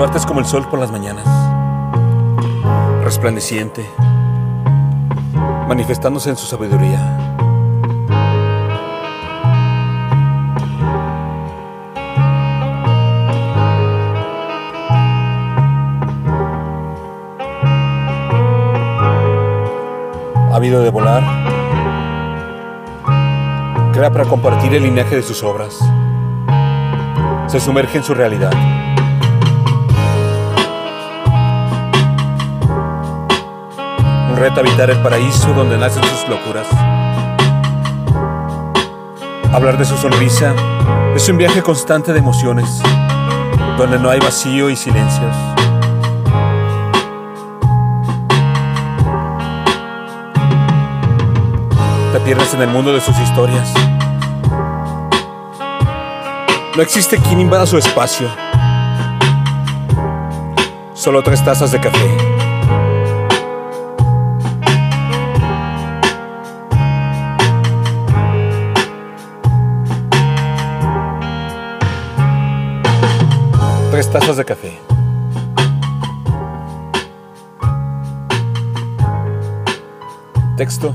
Su arte es como el sol por las mañanas, resplandeciente, manifestándose en su sabiduría. Ávido de volar, crea para compartir el linaje de sus obras. Se sumerge en su realidad. Un reto habitar el paraíso donde nacen sus locuras. Hablar de su sonrisa es un viaje constante de emociones, donde no hay vacío y silencios. Te pierdes en el mundo de sus historias. No existe quien invada su espacio. Solo tres tazas de café. Tres tazas de café. Texto.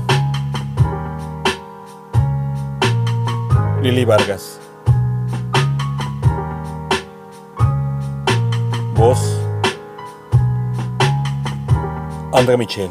Lili Vargas. Voz. André Michel.